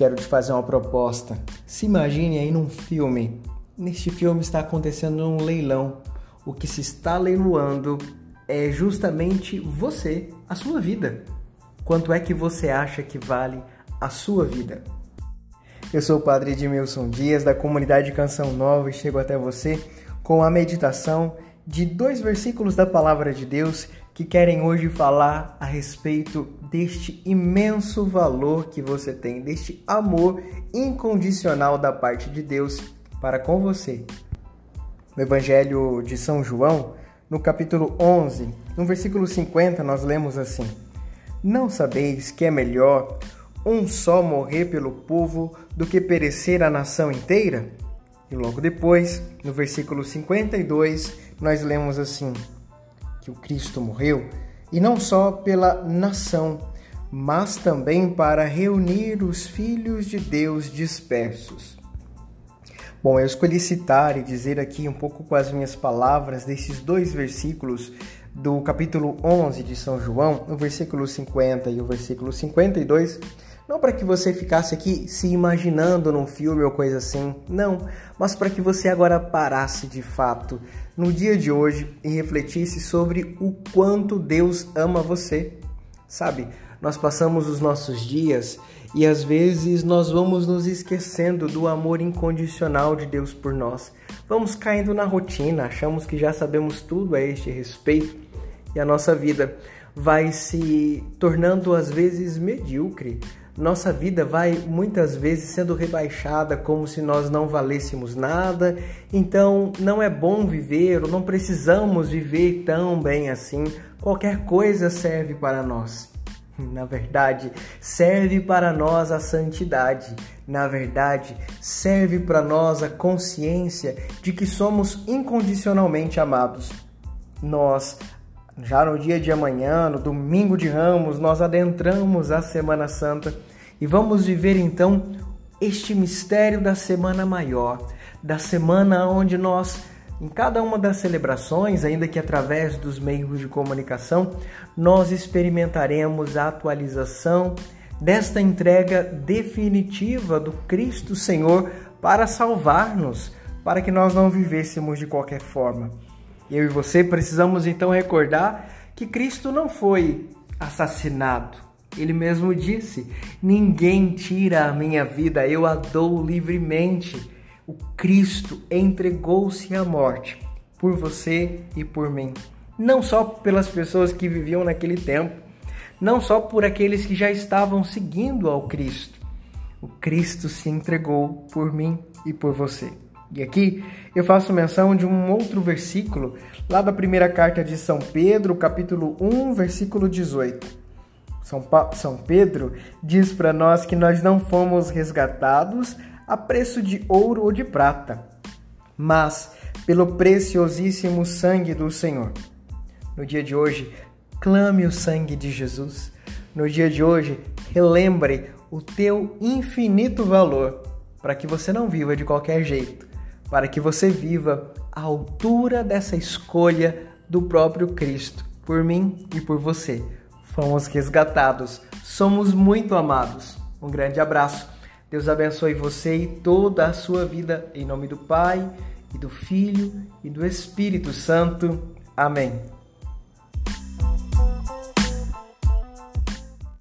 quero te fazer uma proposta. Se imagine aí num filme. Neste filme está acontecendo um leilão. O que se está leiloando é justamente você, a sua vida. Quanto é que você acha que vale a sua vida? Eu sou o Padre Edmilson Dias, da comunidade Canção Nova, e chego até você com a meditação de dois versículos da Palavra de Deus que querem hoje falar a respeito deste imenso valor que você tem, deste amor incondicional da parte de Deus para com você. No Evangelho de São João, no capítulo 11, no versículo 50, nós lemos assim: Não sabeis que é melhor um só morrer pelo povo do que perecer a nação inteira? E logo depois, no versículo 52, nós lemos assim: que o Cristo morreu, e não só pela nação, mas também para reunir os filhos de Deus dispersos. Bom, eu escolhi citar e dizer aqui um pouco com as minhas palavras desses dois versículos do capítulo 11 de São João, o versículo 50 e o versículo 52 não para que você ficasse aqui se imaginando num filme ou coisa assim, não, mas para que você agora parasse de fato no dia de hoje e refletisse sobre o quanto Deus ama você. Sabe, nós passamos os nossos dias e às vezes nós vamos nos esquecendo do amor incondicional de Deus por nós. Vamos caindo na rotina, achamos que já sabemos tudo a este respeito e a nossa vida vai se tornando às vezes medíocre nossa vida vai muitas vezes sendo rebaixada como se nós não valêssemos nada. Então, não é bom viver, ou não precisamos viver tão bem assim. Qualquer coisa serve para nós. Na verdade, serve para nós a santidade. Na verdade, serve para nós a consciência de que somos incondicionalmente amados. Nós já no dia de amanhã, no domingo de Ramos, nós adentramos a Semana Santa e vamos viver então este mistério da Semana Maior, da semana onde nós, em cada uma das celebrações, ainda que através dos meios de comunicação, nós experimentaremos a atualização desta entrega definitiva do Cristo Senhor para salvar-nos, para que nós não vivêssemos de qualquer forma. Eu e você precisamos então recordar que Cristo não foi assassinado, ele mesmo disse: Ninguém tira a minha vida, eu a dou livremente. O Cristo entregou-se à morte por você e por mim. Não só pelas pessoas que viviam naquele tempo, não só por aqueles que já estavam seguindo ao Cristo. O Cristo se entregou por mim e por você. E aqui eu faço menção de um outro versículo, lá da primeira carta de São Pedro, capítulo 1, versículo 18 são, pa São Pedro diz para nós que nós não fomos resgatados a preço de ouro ou de prata, mas pelo preciosíssimo sangue do Senhor. No dia de hoje, clame o sangue de Jesus. No dia de hoje, relembre o teu infinito valor para que você não viva de qualquer jeito, para que você viva à altura dessa escolha do próprio Cristo, por mim e por você fomos resgatados, somos muito amados. Um grande abraço. Deus abençoe você e toda a sua vida, em nome do Pai, e do Filho e do Espírito Santo. Amém.